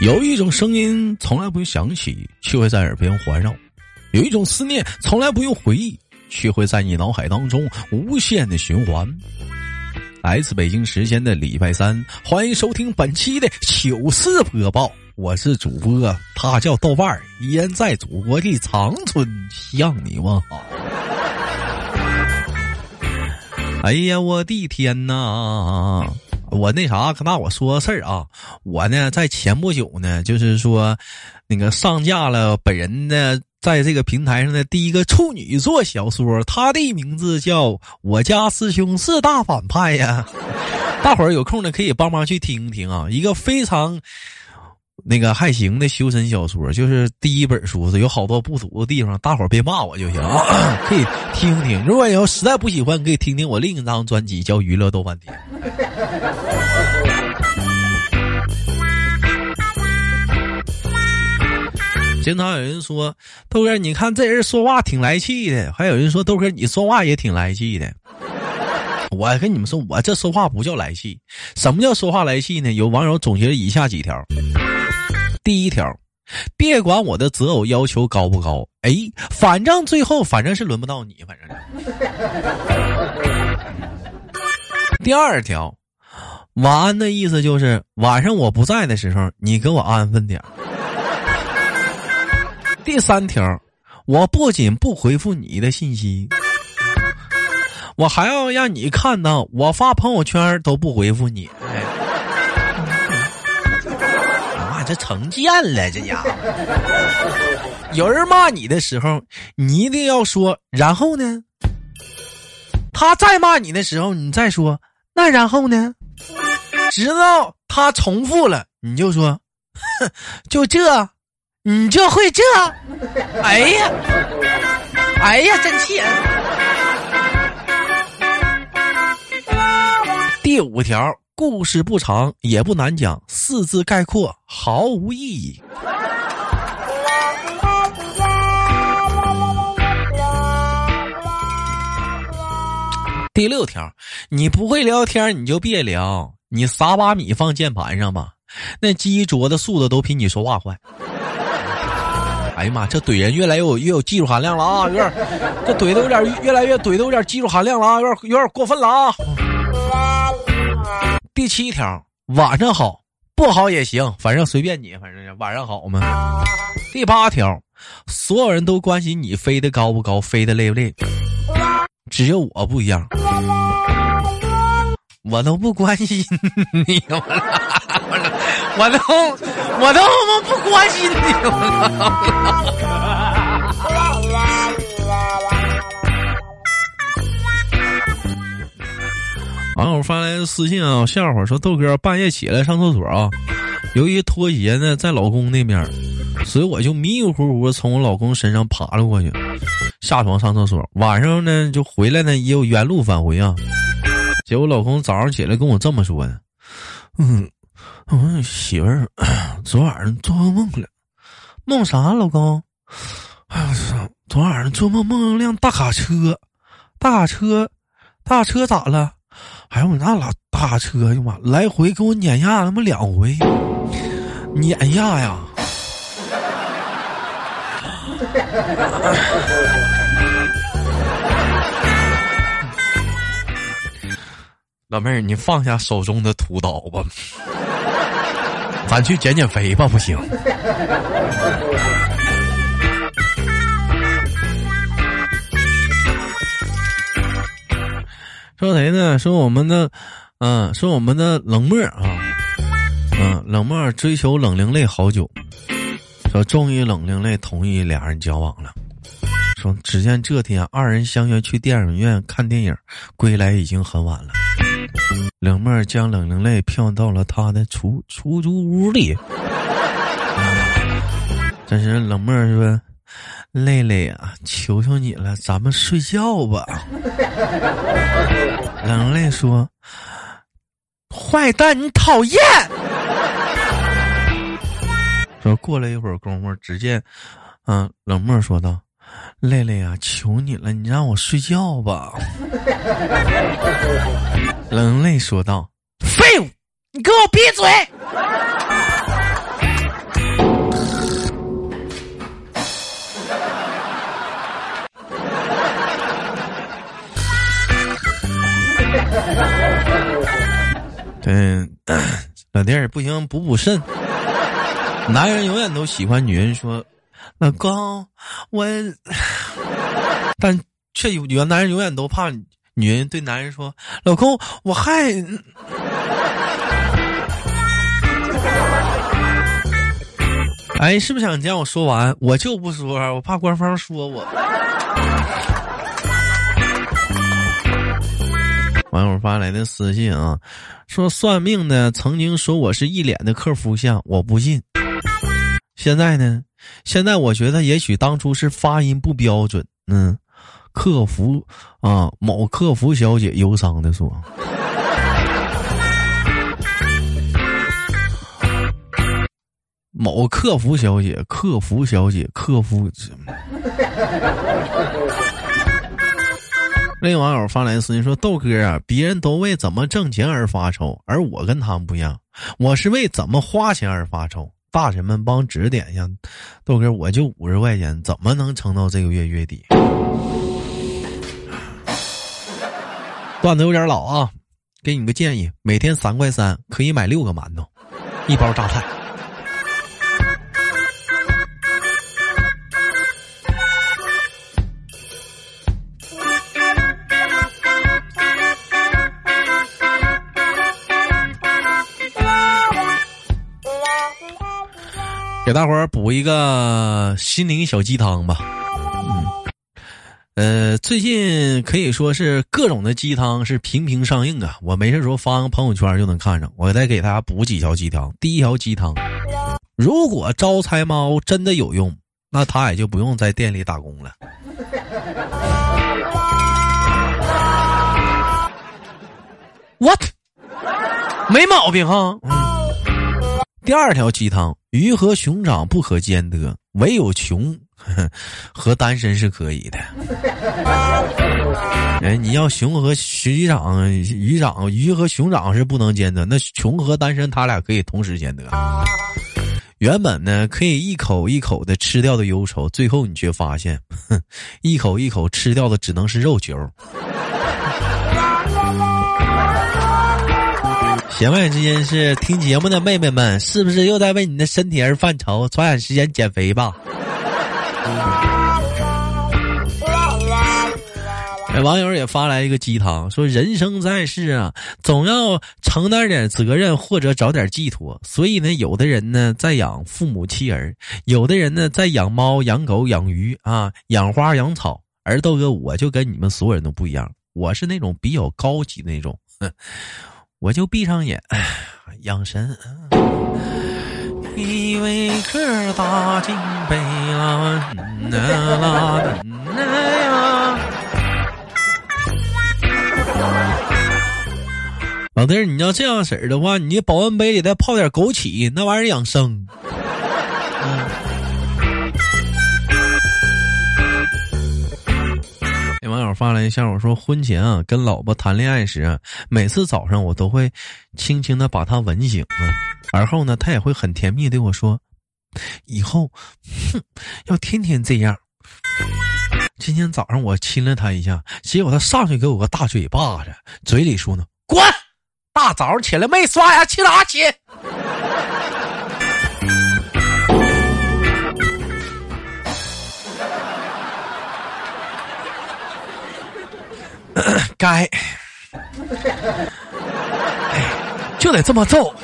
有一种声音从来不用响起，却会在耳边环绕；有一种思念从来不用回忆，却会在你脑海当中无限的循环。来自北京时间的礼拜三，欢迎收听本期的糗事播报。我是主播，他叫豆瓣儿，依然在祖国的长春向你问好。哎呀，我的天哪！我那啥，跟大伙说个事儿啊，我呢在前不久呢，就是说，那个上架了本人呢在这个平台上的第一个处女座小说，他的名字叫《我家师兄是大反派》呀。大伙儿有空呢可以帮忙去听听啊，一个非常。那个还行的修身小说，就是第一本书是，有好多不足的地方，大伙儿别骂我就行，可以听听。如果要实在不喜欢，可以听听我另一张专辑，叫《娱乐豆瓣天》。经常有人说豆哥，你看这人说话挺来气的，还有人说豆哥你说话也挺来气的。我跟你们说，我这说话不叫来气，什么叫说话来气呢？有网友总结了以下几条。第一条，别管我的择偶要求高不高，哎，反正最后反正是轮不到你，反正。第二条，晚安的意思就是晚上我不在的时候，你给我安分点。第三条，我不仅不回复你的信息，我还要让你看到我发朋友圈都不回复你。这成见了，这家伙！有人骂你的时候，你一定要说，然后呢？他再骂你的时候，你再说，那然后呢？直到他重复了，你就说，就这，你就会这？哎呀，哎呀，真气人！第五条。故事不长也不难讲，四字概括毫无意义。第六条，你不会聊天你就别聊，你撒把米放键盘上吧，那鸡啄的速度都比你说话快。哎呀妈，这怼人越来越有越有技术含量了啊！有点，这怼的有点越来越怼的有点技术含量了啊！有点有点过分了啊！第七条，晚上好，不好也行，反正随便你，反正晚上好嘛。第八条，所有人都关心你飞得高不高，飞得累不累，只有我不一样，我都不关心你，我都我都他妈不关心你。我操网友发来的私信啊，笑话说豆哥半夜起来上厕所啊，由于拖鞋呢在老公那边，所以我就迷迷糊糊从我老公身上爬了过去，下床上厕所。晚上呢就回来呢，也有原路返回啊。结果老公早上起来跟我这么说的：“嗯，我媳妇儿 昨晚上做噩梦了，梦啥？老公？哎我操！昨晚上做梦梦了辆大卡车，大卡车，大卡车咋了？”还有那老大车哎呀妈，来回给我碾压他妈两回，碾压呀！老妹儿，你放下手中的屠刀吧，咱去减减肥吧，不行。说谁呢？说我们的，嗯，说我们的冷漠啊，嗯，冷漠追求冷凝泪好久，说终于冷凝泪同意俩人交往了。说只见这天二人相约去电影院看电影，归来已经很晚了。冷漠将冷凝泪骗到了他的出出租屋里。这时冷漠说。累累呀，求求你了，咱们睡觉吧。冷泪说：“坏蛋，你讨厌。”说过了一会儿功夫，只见，嗯，冷漠说道：“累累呀，求你了，你让我睡觉吧。”冷泪说道：“废物，你给我闭嘴！”嗯，老弟儿不行，补补肾。男人永远都喜欢女人说：“老公，我。”但却有有男人永远都怕女人对男人说：“老公，我还。” 哎，是不是想见我说完？我就不说，我怕官方说我。网友发来的私信啊，说算命的曾经说我是一脸的克夫相，我不信。现在呢？现在我觉得也许当初是发音不标准。嗯，客服啊，某客服小姐忧伤的说：“某客服小姐，客服小姐，客服。”那网友发来私信说：“豆哥啊，别人都为怎么挣钱而发愁，而我跟他们不一样，我是为怎么花钱而发愁。大神们帮指点一下，豆哥，我就五十块钱，怎么能撑到这个月月底？” 段子有点老啊，给你个建议：每天三块三可以买六个馒头，一包榨菜。给大伙儿补一个心灵小鸡汤吧。嗯，呃，最近可以说是各种的鸡汤是频频上映啊。我没事时候发个朋友圈就能看上。我再给大家补几条鸡汤。第一条鸡汤：如果招财猫真的有用，那他也就不用在店里打工了。What？没毛病哈。第二条鸡汤：鱼和熊掌不可兼得，唯有穷 和单身是可以的。哎，你要熊和鱼掌、鱼掌、鱼和熊掌是不能兼得，那穷和单身他俩可以同时兼得。原本呢，可以一口一口的吃掉的忧愁，最后你却发现，一口一口吃掉的只能是肉球。弦外之音是听节目的妹妹们，是不是又在为你的身体而犯愁？抓紧时间减肥吧！哎，网友也发来一个鸡汤，说人生在世啊，总要承担点责任或者找点寄托。所以呢，有的人呢在养父母妻儿，有的人呢在养猫养狗养鱼啊，养花养草。而豆哥，我就跟你们所有人都不一样，我是那种比较高级的那种。我就闭上眼，养神。依维柯大金杯啦，啦啦啦呀！老弟儿，你要这样式儿的话，你保温杯里再泡点枸杞，那玩意儿养生。网发来一下，我说婚前啊，跟老婆谈恋爱时，每次早上我都会轻轻的把她吻醒啊，而后呢，她也会很甜蜜对我说，以后，哼，要天天这样。今天早上我亲了她一下，结果她上去给我个大嘴巴子，嘴里说呢，滚！大早上起来没刷牙，亲啥亲？该，就得这么揍，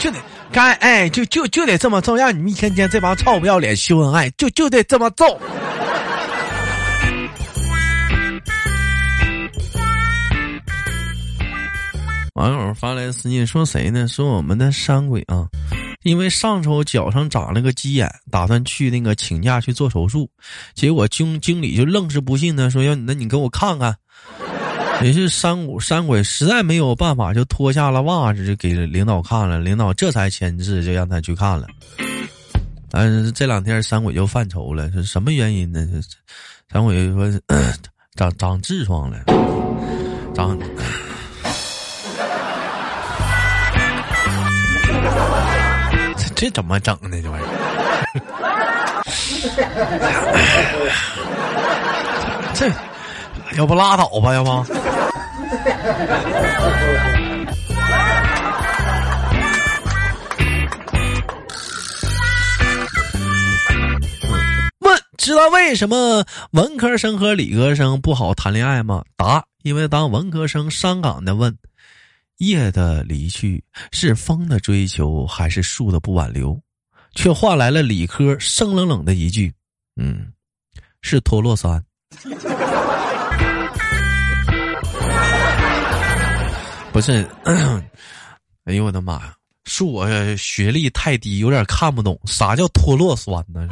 就得该哎，就就就得这么揍，让你们一天天这帮臭不要脸秀恩爱，就就得这么揍。网友发来私信说：“谁呢？说我们的山鬼啊。”因为上周脚上长了个鸡眼，打算去那个请假去做手术，结果经经理就愣是不信呢，说要那你给我看看。也是山鬼山鬼实在没有办法，就脱下了袜子就给领导看了，领导这才签字，就让他去看了。但是，这两天山鬼就犯愁了，是什么原因呢？山鬼说长长痔疮了，长。这怎么整呢？这玩意儿，这要不拉倒吧？要不？问：知道为什么文科生和理科生不好谈恋爱吗？答：因为当文科生伤感的问：“夜的离去是风的追求，还是树的不挽留？”却换来了理科生冷冷的一句：“嗯，是脱落酸。”不是，哎呦我的妈呀！恕我学历太低，有点看不懂啥叫脱落酸呢？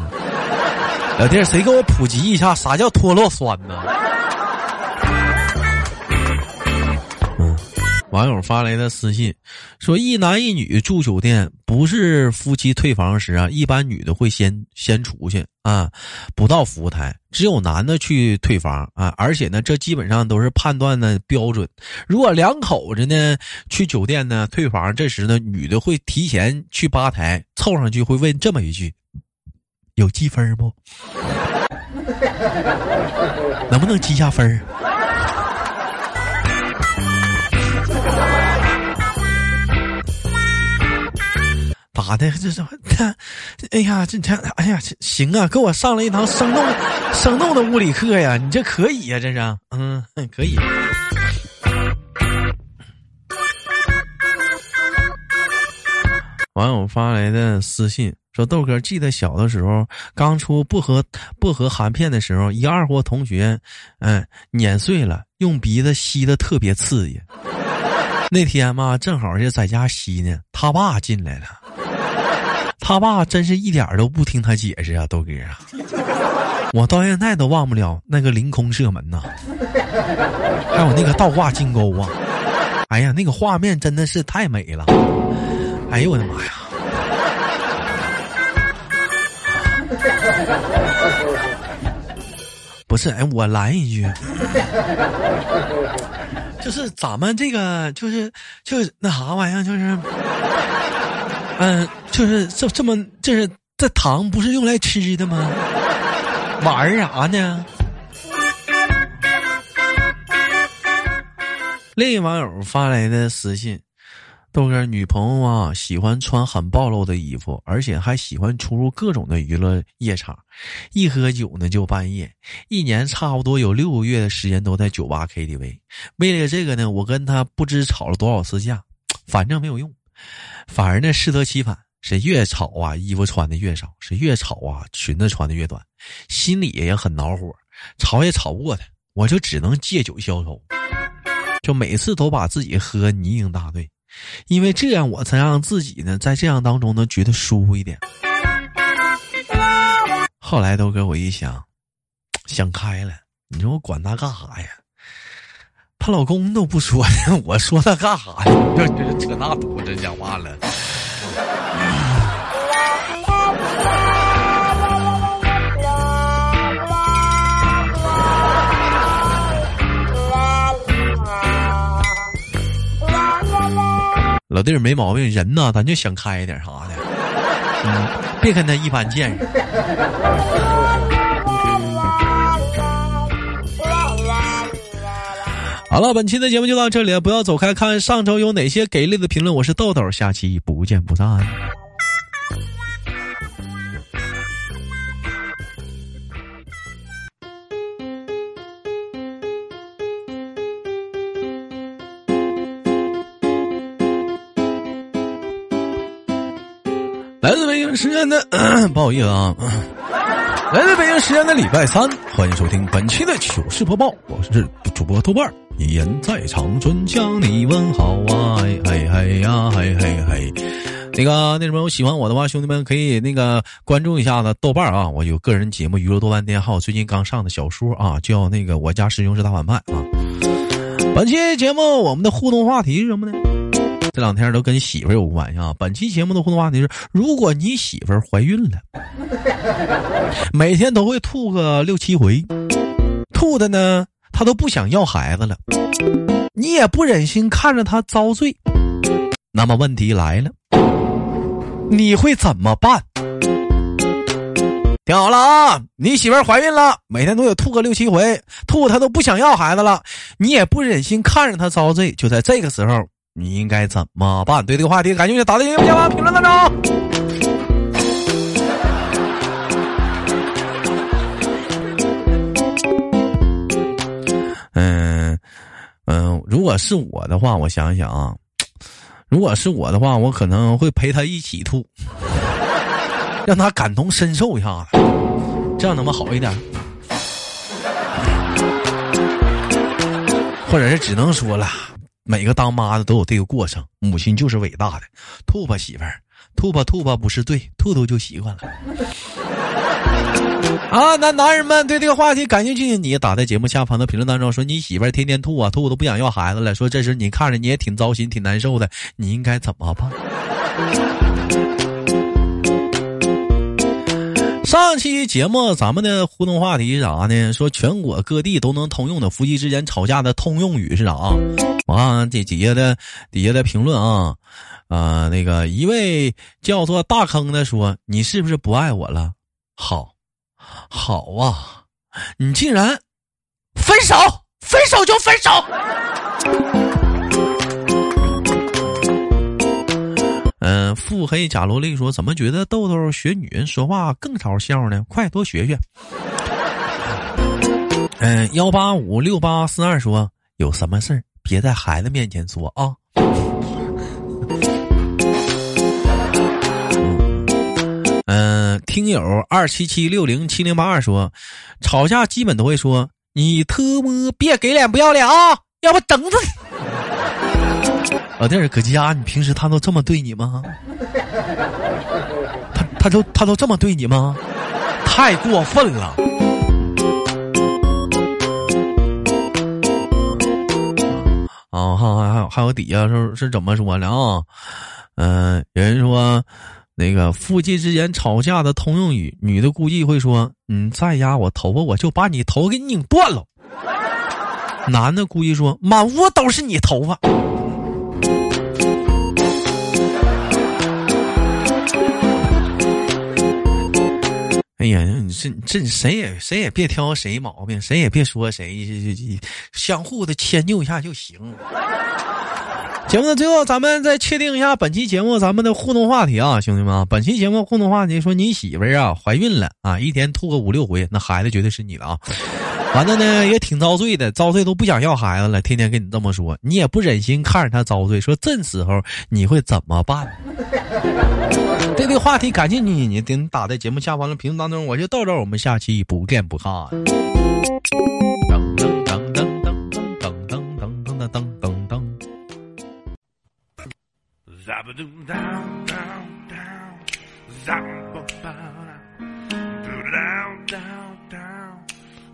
老弟，谁给我普及一下啥叫脱落酸呢？网友发来的私信说：“一男一女住酒店，不是夫妻退房时啊，一般女的会先先出去啊，不到服务台，只有男的去退房啊。而且呢，这基本上都是判断的标准。如果两口子呢去酒店呢退房，这时呢，女的会提前去吧台凑上去，会问这么一句：有积分不？能不能积下分咋的？这这他，哎呀，这这，哎呀，行啊，给我上了一堂生动、生动的物理课呀！你这可以呀，这是，嗯，可以。网友发来的私信说：“豆哥，记得小的时候，刚出薄荷薄荷含片的时候，一二货同学，嗯，碾碎了，用鼻子吸的特别刺激。那天嘛，正好就在家吸呢，他爸进来了。”他爸真是一点都不听他解释啊，豆哥啊！我到现在都忘不了那个凌空射门呐，还有那个倒挂金钩啊！哎呀，那个画面真的是太美了！哎呦我的妈呀！不是，哎，我来一句，就是咱们这个，就是就是那啥玩意儿，就是。嗯，就是这这么，就是这糖不是用来吃的吗？玩儿啥呢？另一网友发来的私信：豆哥，女朋友啊，喜欢穿很暴露的衣服，而且还喜欢出入各种的娱乐夜场，一喝酒呢就半夜，一年差不多有六个月的时间都在酒吧 KTV。为了这个呢，我跟他不知吵了多少次架，反正没有用。反而呢，适得其反，是越吵啊，衣服穿的越少；是越吵啊，裙子穿的越短，心里也很恼火，吵也吵不过他，我就只能借酒消愁，就每次都把自己喝泥泞大醉，因为这样我才让自己呢，在这样当中呢，觉得舒服一点。后来都给我一想，想开了，你说我管他干啥呀？她老公都不说呢，我说她干啥呀？这这扯那犊子讲话了。老弟儿没毛病，人呢，咱就想开一点啥的，嗯，别跟他一般见识。好了，本期的节目就到这里了，不要走开，看上周有哪些给力的评论。我是豆豆，下期不见不散。京时间的，不好意思啊。来自北京时间的礼拜三，欢迎收听本期的糗事播报，我是主播豆瓣儿一人在长春向你问好啊，嘿嘿呀，嘿嘿嘿。那个那什么，喜欢我的话，兄弟们可以那个关注一下子豆瓣啊，我有个人节目《娱乐多半天》，还有最近刚上的小说啊，叫那个《我家师兄是大反派》啊。本期节目我们的互动话题是什么呢？这两天都跟媳妇儿有关系啊！本期节目的互动话题是：如果你媳妇儿怀孕了，每天都会吐个六七回，吐的呢，她都不想要孩子了，你也不忍心看着她遭罪，那么问题来了，你会怎么办？听好了啊，你媳妇儿怀孕了，每天都得吐个六七回，吐她都不想要孩子了，你也不忍心看着她遭罪，就在这个时候，你应该怎么办？对这个话题，感兴趣打在节目下方评论当中。嗯嗯，如果是我的话，我想想啊，如果是我的话，我可能会陪他一起吐，让他感同身受一下子，这样能不能好一点？或者是只能说了，每个当妈的都有这个过程，母亲就是伟大的。吐吧，媳妇儿，吐吧吐吧不是对，吐吐就习惯了。啊，那男人们对这个话题感兴趣，你打在节目下方的评论当中说你媳妇儿天天吐啊吐都不想要孩子了，说这时你看着你也挺糟心挺难受的，你应该怎么办？上期节目咱们的互动话题是啥呢？说全国各地都能通用的夫妻之间吵架的通用语是啥？我看这底下的底下的评论啊，啊，那个一位叫做大坑的说你是不是不爱我了？好。好啊，你竟然分手，分手就分手。嗯，腹黑假萝莉说：“怎么觉得豆豆学女人说话更招笑呢？快多学学。”嗯，幺八五六八四二说：“有什么事儿别在孩子面前说啊。”嗯，听友二七七六零七零八二说，吵架基本都会说你特么别给脸不要脸啊，要不整死你！老弟儿搁家，你平时他都这么对你吗？他他都他都这么对你吗？太过分了！啊，还还还有还有底下是是怎么说的啊？嗯，有人说。那个夫妻之间吵架的通用语，女的估计会说：“你再压我头发，我就把你头给拧断了。”男的估计说：“满屋都是你头发。”哎呀，你这这谁也谁也别挑谁毛病，谁也别说谁，相互的迁就一下就行。节目最后，咱们再确定一下本期节目咱们的互动话题啊，兄弟们啊，本期节目互动话题说你媳妇儿啊怀孕了啊，一天吐个五六回，那孩子绝对是你的啊。完了呢也挺遭罪的，遭罪都不想要孩子了，天天跟你这么说，你也不忍心看着他遭罪，说这时候你会怎么办？对这个话题感谢你，你等打在节目下方的评论当中，我就到这，我们下期不见不散。